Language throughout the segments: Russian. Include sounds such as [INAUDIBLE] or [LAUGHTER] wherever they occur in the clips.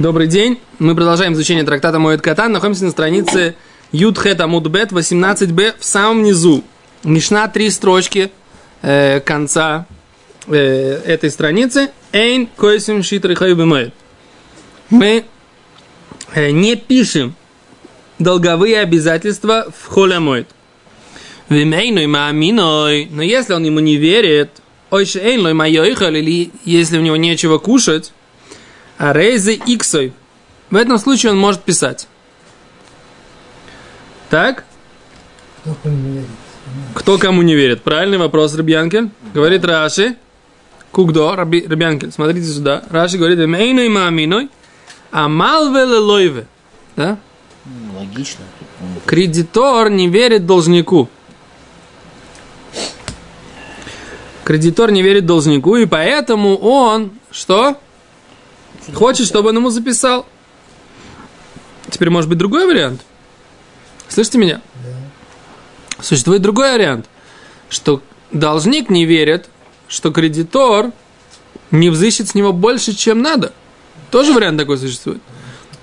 Добрый день. Мы продолжаем изучение трактата Моет Катан. Находимся на странице Юдхет Амудбет 18б в самом низу. Мишна три строчки э, конца э, этой страницы. Эйн койсим шитры хайбемоет. Мы э, не пишем долговые обязательства в холямоет. Вимейной мааминой. Но если он ему не верит, ойше эйн лой или если у него нечего кушать, а рейзы иксой. В этом случае он может писать. Так? Кто кому не верит? Кто кому не верит? Правильный вопрос, Рабьянкель. Говорит Раши. Кугдо, Раби, Рабьянкель, смотрите сюда. Раши говорит, «Мейной маминой, а малвеле лойве». Да? Логично. Кредитор не верит должнику. Кредитор не верит должнику, и поэтому он что? Хочет, чтобы он ему записал. Теперь может быть другой вариант. Слышите меня? Существует другой вариант, что должник не верит, что кредитор не взыщет с него больше, чем надо. Тоже вариант такой существует.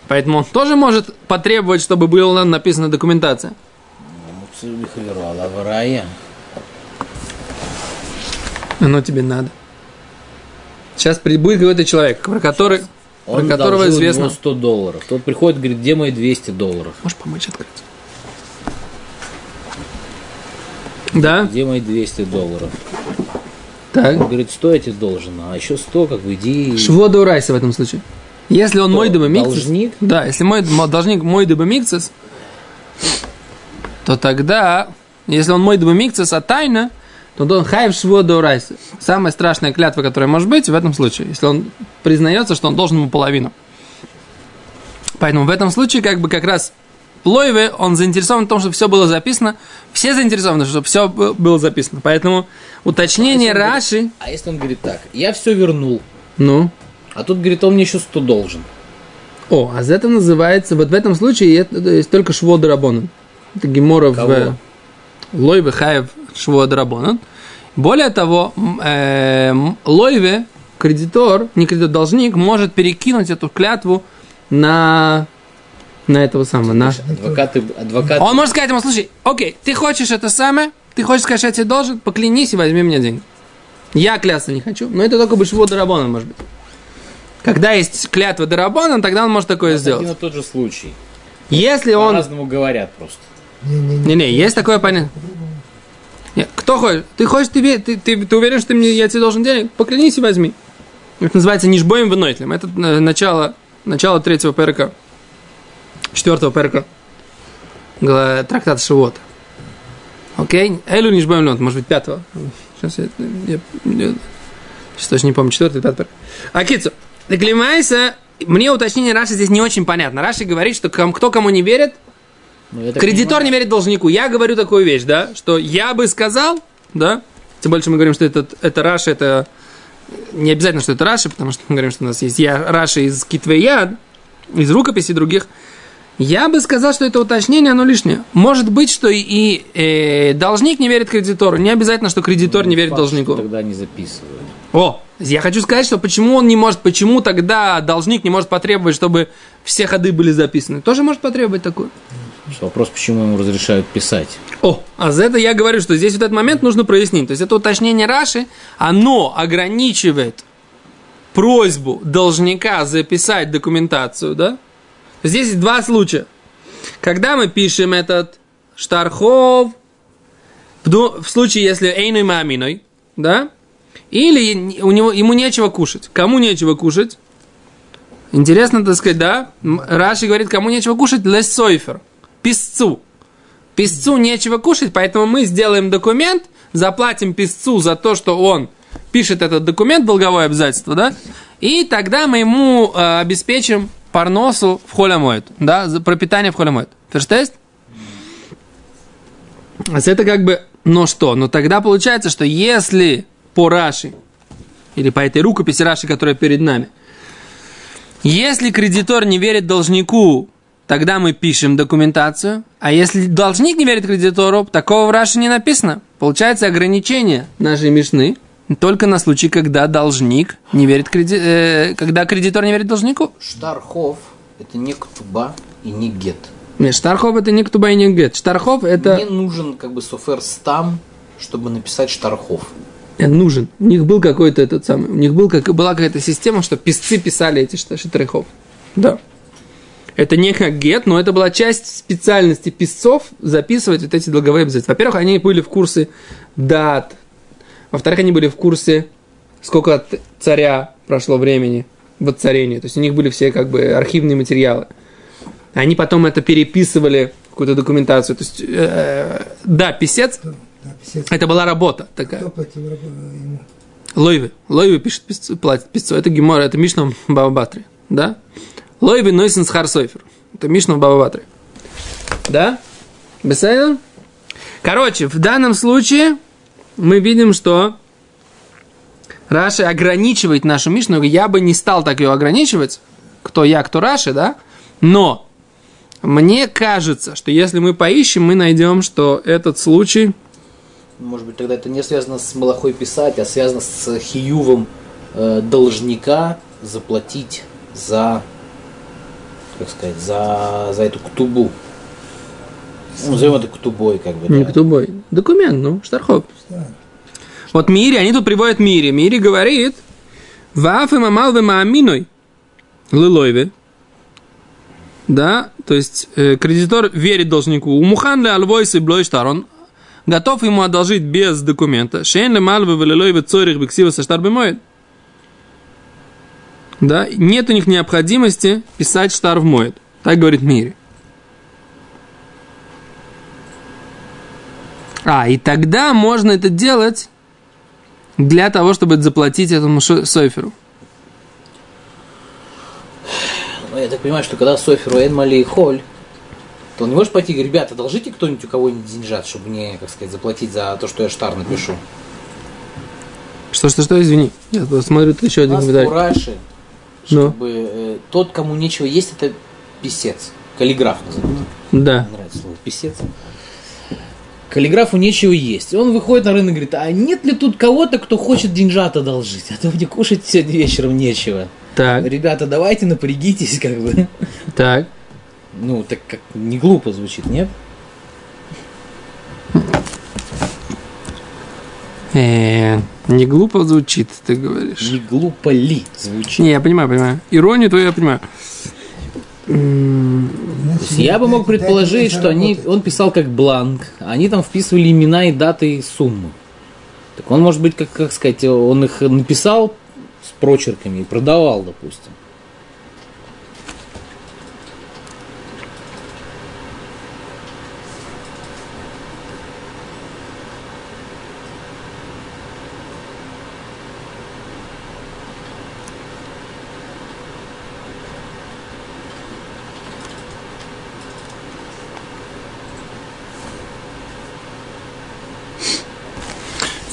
Поэтому он тоже может потребовать, чтобы была написана документация. Аварая. Оно тебе надо. Сейчас будет какой-то человек, про который, про Он которого должен известно. ему 100 долларов. Тот приходит, говорит, где мои 200 долларов? Можешь помочь открыть? Да? Где мои 200 долларов? Так. Он говорит, 100 я тебе должен, а еще 100, как бы, иди... Швода урайса в этом случае. Если он Кто? мой дыба Должник? Да, если мой должник мой дыба микцес, то тогда, если он мой дыба микцес, а тайна, то он хайв урайса. Самая страшная клятва, которая может быть в этом случае, если он признается, что он должен ему половину. Поэтому в этом случае, как бы как раз Лойве, он заинтересован в том, чтобы все было записано. Все заинтересованы, чтобы все было записано. Поэтому уточнение А Раши. А если он говорит так, я все вернул, Ну, а тут, говорит, он мне еще 100 должен. О, а это называется, вот в этом случае есть только швода рабонан. Это гемора в лойве хаев швода рабонан. Более того, э, лойве, кредитор, не кредитор, должник, может перекинуть эту клятву на, на этого самого, на... Адвокаты, адвокаты... Он может сказать ему, слушай, окей, ты хочешь это самое, ты хочешь сказать, что я тебе должен, поклянись и возьми мне деньги. Я клясться не хочу, но это только бы шво дарабона, может быть. Когда есть клятва дарабона, тогда он может такое Это один сделать. и тот же случай. Если он... По-разному говорят просто. Не-не-не. Не-не, есть такое понятие. Нет, кто хочет? Ты хочешь, ты, ты, ты, ты уверен, что ты мне, я тебе должен денег? Поклянись и возьми. Это называется нишбоем винотлем. Это э, начало, начало третьего ПРК. Четвертого ПРК. Гла- Трактат Шивота. Окей? Элю нишбоем винотлем, может быть, пятого. Сейчас я, я, я сейчас точно не помню, четвертый, пятый ПРК. Акицу, ты климайся, мне уточнение Раши здесь не очень понятно. Раши говорит, что кто кому не верит, Кредитор не верит должнику. Я говорю такую вещь, да, что я бы сказал, да, тем более, что мы говорим, что это, это Раши, это не обязательно, что это Раши, потому что мы говорим, что у нас есть я, Раши из Китвеяд, из рукописей других. Я бы сказал, что это уточнение, оно лишнее. Может быть, что и, и, э, должник не верит кредитору. Не обязательно, что кредитор не верит факт, должнику. Тогда не записывают. О, я хочу сказать, что почему он не может, почему тогда должник не может потребовать, чтобы все ходы были записаны. Тоже может потребовать такое. Что вопрос, почему ему разрешают писать. О, а за это я говорю, что здесь вот этот момент нужно прояснить. То есть это уточнение Раши, оно ограничивает просьбу должника записать документацию, да? Здесь два случая. Когда мы пишем этот штархов, в ду- в случае, если эйной маминой, да? Или у него, ему нечего кушать. Кому нечего кушать? Интересно, так сказать, да? Раши говорит, кому нечего кушать, лесойфер, писцу. Писцу нечего кушать, поэтому мы сделаем документ, заплатим писцу за то, что он пишет этот документ, долговое обязательство, да? И тогда мы ему э, обеспечим парносу в холямоид, да, за пропитание в холямоид. Ферштест? Это как бы, ну что, ну тогда получается, что если по Раши, или по этой рукописи Раши, которая перед нами, если кредитор не верит должнику, тогда мы пишем документацию, а если должник не верит кредитору, такого в Раши не написано. Получается ограничение нашей Мишны, только на случай, когда должник не верит креди... э, когда кредитор не верит должнику. Штархов – это не ктуба и не гет. Нет, Штархов это не ктуба и не гет. Штархов это Мне нужен как бы софер стам, чтобы написать штархов. нужен. У них был какой-то этот самый, у них был как, была какая-то система, что писцы писали эти шта- штрихов. Да. Это не как гет, но это была часть специальности писцов записывать вот эти долговые обязательства. Во-первых, они были в курсе дат. Во-вторых, они были в курсе, сколько от царя прошло времени в царении. То есть у них были все как бы архивные материалы. Они потом это переписывали в какую-то документацию. То есть, э, да, писец, Да, писец. это была работа такая. Кто платил ему? Лойве. Лойве пишет писцу, платит писцу. Это Гемора, это Мишна Бабабатри. Да? Лойве нойсен с Харсойфер. Это Мишна Бабабатри. Да? Бесайдер? Короче, в данном случае мы видим, что Раши ограничивает нашу Мишну. Я бы не стал так ее ограничивать. Кто я, кто Раши, да? Но мне кажется, что если мы поищем, мы найдем, что этот случай Может быть, тогда это не связано с малахой писать, а связано с хиювом э, должника заплатить за, как сказать, за, за эту ктубу. Ну, назовем это ктубой, как бы. Не да. ктубой. Документ, ну, Штархов. Да. Вот Мири, они тут приводят Мири. Мири говорит, Ваф и мамал ве мааминой лылойве. Да, то есть э, кредитор верит должнику. У Мухан ле альвойс и блойштар, он готов ему одолжить без документа. Шейн ле мальве ве лилойве цорих бексива саштар бемоет. Да, нет у них необходимости писать штар в моет. Так говорит Мири. А, и тогда можно это делать для того, чтобы заплатить этому Сойферу. Ну, я так понимаю, что когда Соферу Энмали и Холь, то он не может пойти и говорить, ребята, одолжите кто-нибудь у кого-нибудь деньжат, чтобы мне, как сказать, заплатить за то, что я штар напишу. Что, что, что, извини. Я смотрю, тут еще один комментарий. Чтобы э, тот, кому нечего есть, это писец. Каллиграф назовем. Да. Мне нравится слово писец. Каллиграфу нечего есть. Он выходит на рынок и говорит, а нет ли тут кого-то, кто хочет деньжат одолжить? А то мне кушать сегодня вечером нечего. Так, Ребята, давайте напрягитесь, как бы. так. Ну, так как не глупо звучит, нет? Э, не глупо звучит, ты говоришь. Не глупо ли звучит? Не, я понимаю, понимаю. Иронию твою я понимаю. Я бы мог предположить, что они, он писал как бланк, а они там вписывали имена и даты и суммы. Так он, может быть, как, как сказать, он их написал с прочерками и продавал, допустим.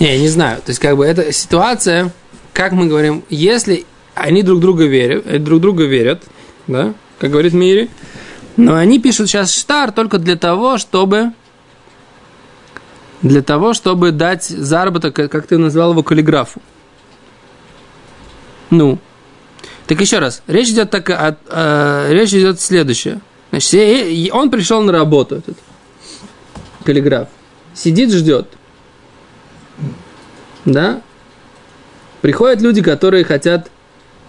Не, я не знаю. То есть, как бы, эта ситуация, как мы говорим, если они друг друга верят, э, друг друга верят, да, как говорит Мири, но они пишут сейчас штар только для того, чтобы для того, чтобы дать заработок, э, как ты назвал его, каллиграфу. Ну, так еще раз, речь идет так, о- о- речь идет следующее. Значит, э, э, он пришел на работу, этот каллиграф, сидит, ждет, да? Приходят люди, которые хотят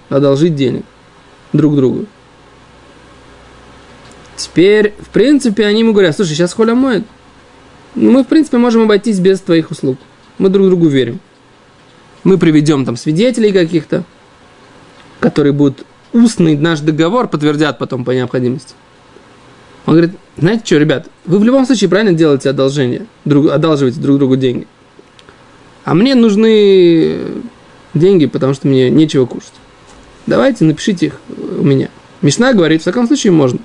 одолжить денег друг другу. Теперь, в принципе, они ему говорят, слушай, сейчас Холя моет. Ну, Мы, в принципе, можем обойтись без твоих услуг. Мы друг другу верим. Мы приведем там свидетелей каких-то, которые будут устный наш договор подтвердят потом по необходимости. Он говорит, знаете что, ребят, вы в любом случае правильно делаете одолжение, друг, одалживаете друг другу деньги. А мне нужны деньги, потому что мне нечего кушать. Давайте напишите их у меня. Мишна говорит, в таком случае можно.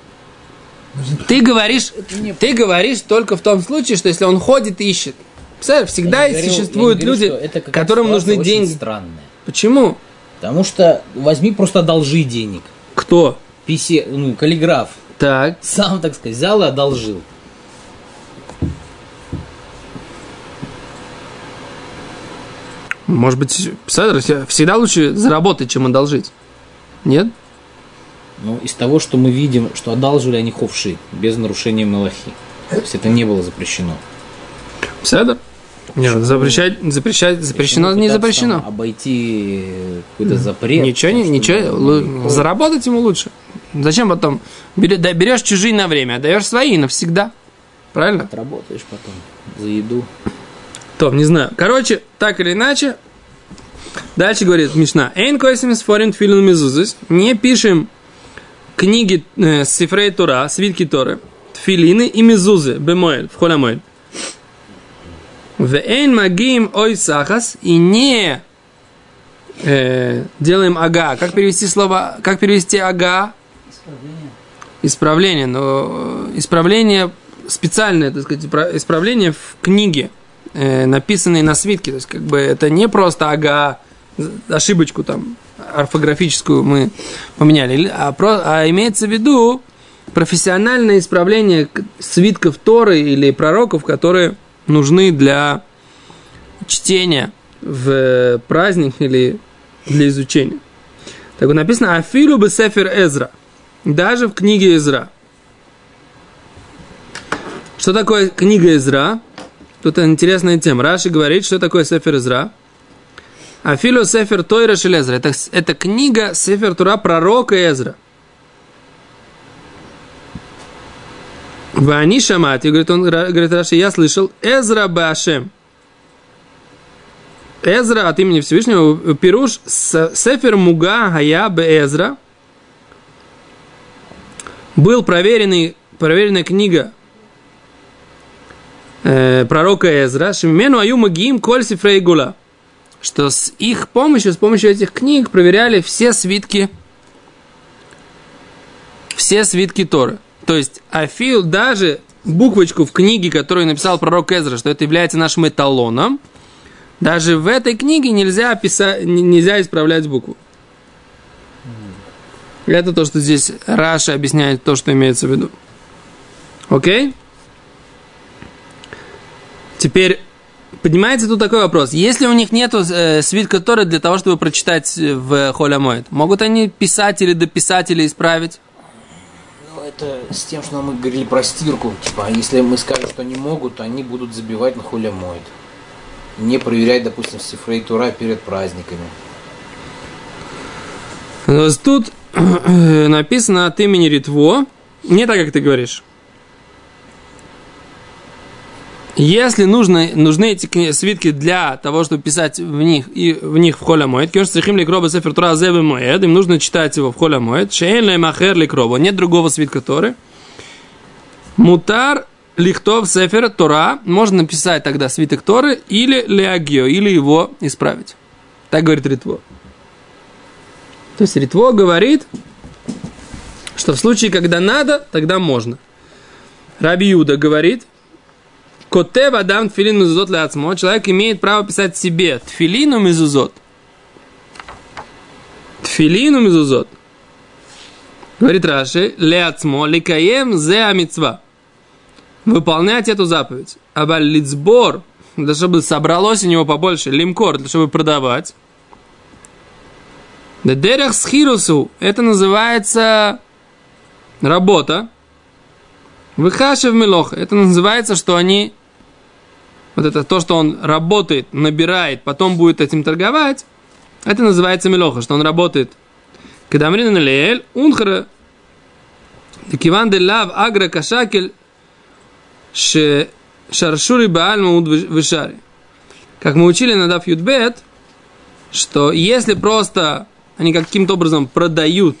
Ты говоришь, ты говоришь только в том случае, что если он ходит и ищет. Представляешь, всегда говорю- существуют говорю, люди, это которым нужны деньги. странная. Почему? Потому что возьми просто одолжи денег. Кто? Писе, ну, каллиграф. Так. Сам, так сказать, взял и одолжил. Может быть, всегда лучше заработать, чем одолжить. Нет? Ну, из того, что мы видим, что одалживали они ховши, без нарушения Малахи. То есть это не было запрещено. Седр? Нет, запрещать, запрещать, запрещено, не запрещено. там обойти какой-то запрет. Ничего, не, ничего, заработать ему лучше. Зачем потом? Берешь чужие на время, отдаешь свои навсегда. Правильно? Отработаешь потом за еду. Топ, не знаю. Короче, так или иначе, дальше говорит Мишна. Эйн койсимис форин филин мизузис. Не пишем книги э, Сифрей Тура, свитки Торы, тфилины и мизузы, бемоэль, в холямоэль. В эйн магим ой сахас и не э, делаем ага. Как перевести слово, как перевести ага? Исправление, но э, исправление специальное, так сказать, испра- исправление в книге, э, написанной на свитке. То есть, как бы это не просто ага, ошибочку там орфографическую мы поменяли, а, про- а имеется в виду профессиональное исправление свитков Торы или пророков, которые нужны для чтения в праздник или для изучения. Так вот написано Афилу бы Сефер Эзра. Даже в книге Эзра. Что такое книга Эзра? Тут интересная тема. Раши говорит, что такое Сефер Эзра. Афилу Сефер Тойра Шелезра. Это, это книга Сефер Тура пророка Эзра. Вани Шамати, говорит, он, говорит Раши, я слышал, Эзра Башем. Эзра от имени Всевышнего, Пируш Сефер Муга Хая Бе Эзра. Был проверенный, проверенная книга э, пророка Эзра, Шимену Аю Магиим Коль Сифрей Гула, что с их помощью, с помощью этих книг проверяли все свитки, все свитки Торы. То есть Афил даже буквочку в книге, которую написал пророк Эзра, что это является нашим эталоном, даже в этой книге нельзя, писать, нельзя исправлять букву. Это то, что здесь Раша объясняет то, что имеется в виду. Окей? Теперь поднимается тут такой вопрос. Если у них нету э, свитка Торы для того, чтобы прочитать в Холя Моэд, могут они писать или дописать или исправить? Ну, это с тем, что мы говорили про стирку. Типа, если мы скажем, что они могут, они будут забивать на хуля моет. Не проверять, допустим, сифрей тура перед праздниками. Тут э, [CLEARS THROAT] написано от имени Ритво, не так, как ты говоришь. Если нужно, нужны эти свитки для того, чтобы писать в них и в них в холя моет, конечно, стрихим ли кроба сефер тура зебе моед, им нужно читать его в холя моед, шейн ле махер ли кроба, нет другого свитка Торы. Мутар лихтов сефер Тора, можно написать тогда свиток Торы или леагио, или его исправить. Так говорит Ритво. То есть Ритво говорит, что в случае, когда надо, тогда можно. Раби Юда говорит, Котев Адам тфилин мезузот ляцмо. Человек имеет право писать себе тфилину мезузот. Тфилину мезузот. Говорит Раши, ляцмо ликаем зе амитсва. Выполнять эту заповедь. Абаль лицбор, для чтобы собралось у него побольше, лимкор, для чтобы продавать. Дедерах схирусу, это называется работа. Выхашев мелох, это называется, что они, вот это то, что он работает, набирает, потом будет этим торговать, это называется мелоха, что он работает. Кадамрин леэль, унхра, киван де лав агра кашакель, шаршури бааль вишари. Как мы учили на Даф Юдбет, что если просто они каким-то образом продают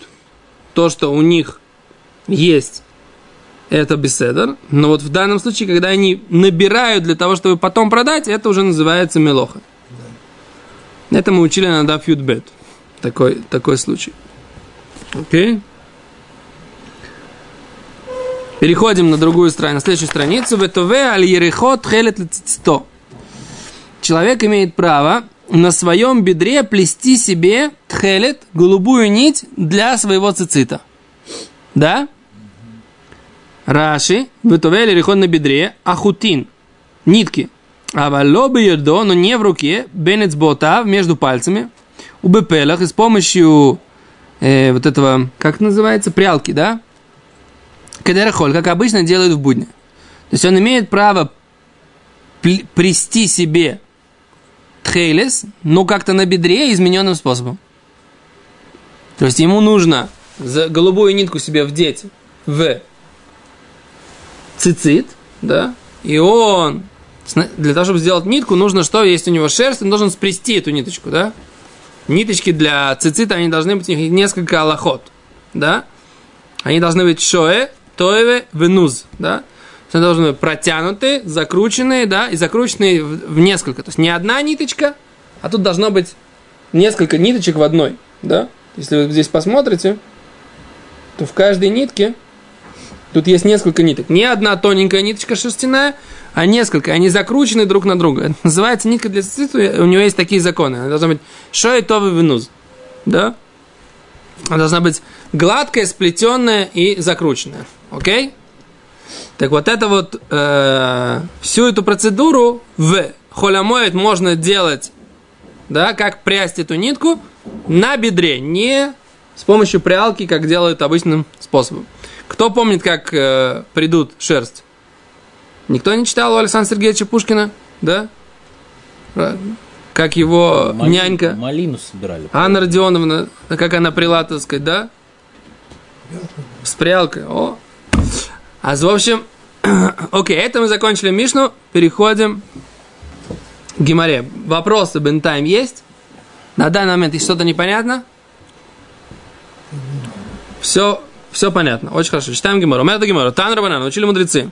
то, что у них есть, это беседер. Но вот в данном случае, когда они набирают для того, чтобы потом продать, это уже называется мелоха. Это мы учили на Даф Юдбет. Такой, такой случай. Окей? Переходим на другую страницу, на следующую страницу. Ветове аль ерехот хелет лецицто. Человек имеет право на своем бедре плести себе тхелет, голубую нить для своего цицита. Да? Раши, Ветове аль ерехот на бедре, ахутин, нитки. А валобы ердо, но не в руке, бенец бота между пальцами, у бепелах и с помощью э, вот этого, как называется, прялки, да? Кадерахоль, как обычно делают в будни. То есть он имеет право прести себе тхейлес, но как-то на бедре измененным способом. То есть ему нужно за голубую нитку себе вдеть в цицит, да, и он для того, чтобы сделать нитку, нужно что? Есть у него шерсть, он должен спрести эту ниточку, да? Ниточки для цицита, они должны быть, у них несколько аллахот, да? Они должны быть шоэ, тоеве, венуз, да? Они должны быть протянутые, закрученные, да, и закрученные в несколько. То есть не одна ниточка, а тут должно быть несколько ниточек в одной, да? Если вы здесь посмотрите, то в каждой нитке тут есть несколько ниток. Не одна тоненькая ниточка шерстяная, а несколько. Они закручены друг на друга. Это называется нитка для цицита, у него есть такие законы. Она должна быть шой товый венуз, да? Она должна быть гладкая, сплетенная и закрученная. Окей? Так вот это вот э, всю эту процедуру в холямоид можно делать, да, как прясть эту нитку на бедре, не с помощью прялки, как делают обычным способом. Кто помнит, как э, придут шерсть? Никто не читал у Александра Сергеевича Пушкина, да? Как его Мали- нянька Малину собирали. Анна Родионовна, как она прила, так сказать, да? С прялкой. О. А в общем, [CLEARS THROAT] окей, это мы закончили Мишну, переходим к Гимаре. Вопросы бентайм есть? На данный момент есть что-то непонятно? Все, все понятно, очень хорошо. Читаем Гимару. Метод Гимару. Тан Рабанан, учили мудрецы.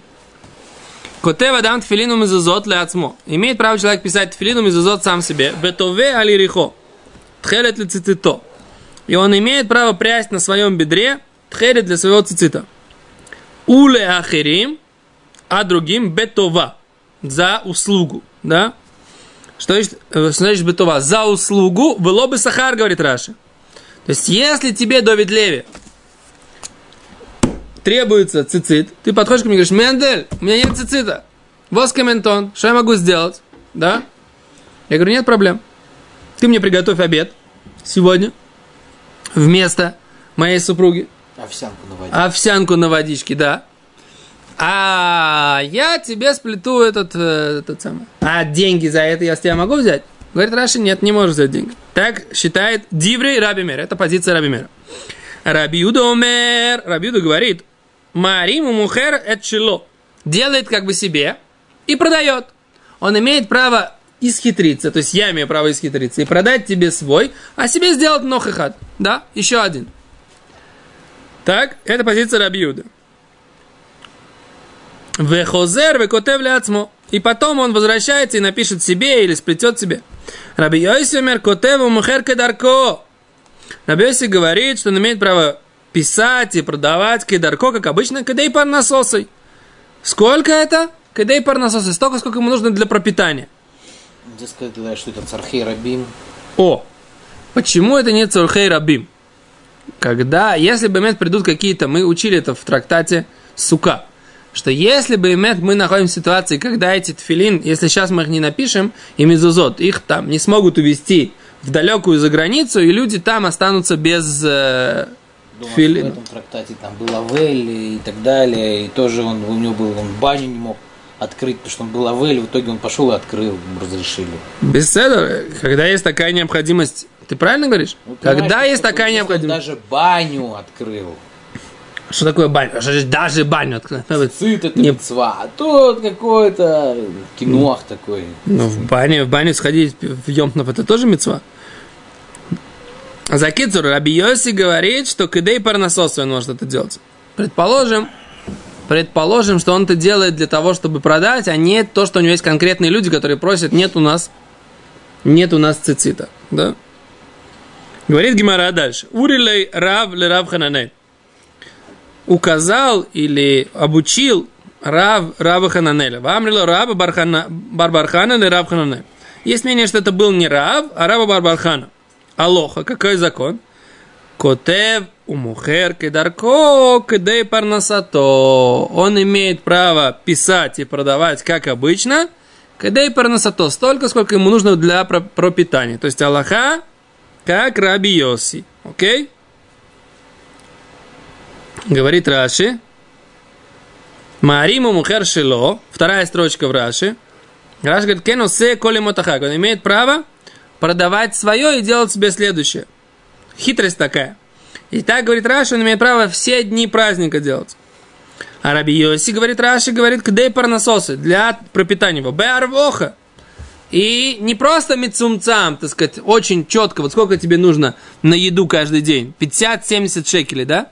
Котева дам тфилину мизузот леацмо. Имеет право человек писать тфилину мизузот сам себе. Бетове алирихо. Тхелет ли цицито. И он имеет право прясть на своем бедре тхелет для своего цицита. Уле ахирим, а другим бетова. За услугу. Да? Что значит, э, что значит бетова? За услугу было бы сахар, говорит Раша. То есть, если тебе, Довид Леви, требуется цицит, ты подходишь ко мне и говоришь, Мендель, у меня нет цицита. Воскоментон, что я могу сделать? Да? Я говорю, нет проблем. Ты мне приготовь обед сегодня вместо моей супруги. Овсянку на воде. Овсянку на водичке, да. А я тебе сплету этот, э, этот самый. А деньги за это я с тебя могу взять? Говорит Раши, нет, не можешь взять деньги. Так считает Диврей Раби Мер. Это позиция Раби Мера. Раби Юда умер. Раби Юда говорит, Мариму мухер эт шило. Делает как бы себе и продает. Он имеет право исхитриться, то есть я имею право исхитриться и продать тебе свой, а себе сделать нохахат. Да, еще один. Так, это позиция Раби Юда. Вехозер векотев ляцмо. И потом он возвращается и напишет себе или сплетет себе. Раби Йосимер котеву мухер кедарко. Раби говорит, что он имеет право писать и продавать кедарко, как обычно, кедей парнасосой. Сколько это? Кедей парнасосой. Столько, сколько ему нужно для пропитания. Здесь сказать, что это цархей рабим. О, почему это не цурхей рабим? Когда, если бы имеет придут какие-то, мы учили это в трактате Сука, что если бы имеет, мы находимся в ситуации, когда эти тфилин, если сейчас мы их не напишем, и мезузот, их там не смогут увезти в далекую за границу, и люди там останутся без э, Думаю, в этом трактате там был Авель и так далее. И тоже он, у него был, он баню не мог открыть, потому что он был Авель. В итоге он пошел и открыл, разрешили. Без седа, когда есть такая необходимость, ты правильно говоришь? Ну, когда есть такая необходимость. Даже баню открыл. Что такое баня? Что значит даже баню открыть? Цит это Не- мецва, а тут какой-то киноах такой. Ну, в бане, в баню сходить в Йомтнов, это тоже мецва. За Кицур Раби Йоси говорит, что кидей парнасос он может это делать. Предположим, предположим, что он это делает для того, чтобы продать, а не то, что у него есть конкретные люди, которые просят, нет у нас, нет у нас цицита, да? Говорит Гимара дальше. Урилей рав ле рав хананей. Указал или обучил рав раба хананеля. Вамрило раба бархана, барбархана ле рав хананель. Есть мнение, что это был не рав, а раба барбархана. Алоха, какой закон? Котев умухер кедарко кедей парнасато. Он имеет право писать и продавать, как обычно, Кадей парнасато, столько, сколько ему нужно для про- пропитания. То есть Аллаха, как Раби Йоси. Окей? Говорит Раши. Мариму мухер шило. Вторая строчка в Раши. Раши говорит, кеносе коли мотахак. Он имеет право продавать свое и делать себе следующее. Хитрость такая. И так, говорит Раши, он имеет право все дни праздника делать. А Раби Йоси, говорит Раши, говорит, кдей парнасосы, для пропитания его. Беарвоха. И не просто мецумцам, так сказать, очень четко, вот сколько тебе нужно на еду каждый день. 50-70 шекелей, да?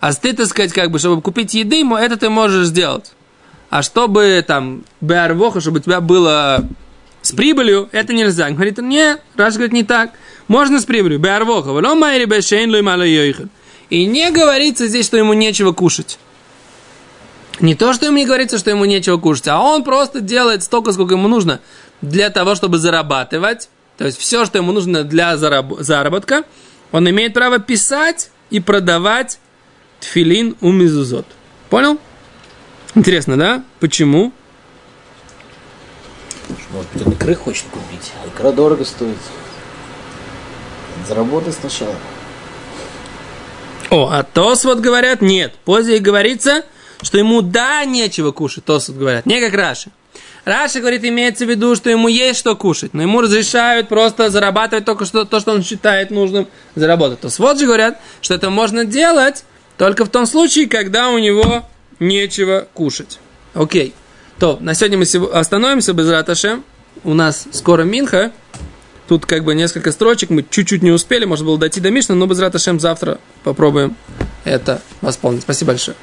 А ты, так сказать, как бы, чтобы купить еды, это ты можешь сделать. А чтобы там беарвоха, чтобы у тебя было с прибылью, это нельзя. Он говорит, нет, Раш говорит, не так. Можно с прибылью. Беарвоха. Валом майри бешейн луй мало И не говорится здесь, что ему нечего кушать. Не то, что ему не говорится, что ему нечего кушать, а он просто делает столько, сколько ему нужно для того, чтобы зарабатывать. То есть все, что ему нужно для зараб- заработка, он имеет право писать и продавать тфилин у мизузот. Понял? Интересно, да? Почему? Может быть, он икры хочет купить. А икра дорого стоит. Заработай сначала. О, а Тос вот говорят, нет. Позже говорится, что ему да, нечего кушать. Тос вот говорят, не как Раши. Раша говорит, имеется в виду, что ему есть что кушать, но ему разрешают просто зарабатывать только что, то, что он считает нужным заработать. То вот же говорят, что это можно делать только в том случае, когда у него нечего кушать. Окей. То, на сегодня мы остановимся без Раташем. У нас скоро Минха. Тут как бы несколько строчек, мы чуть-чуть не успели, можно было дойти до Мишны, но без Раташем завтра попробуем это восполнить. Спасибо большое.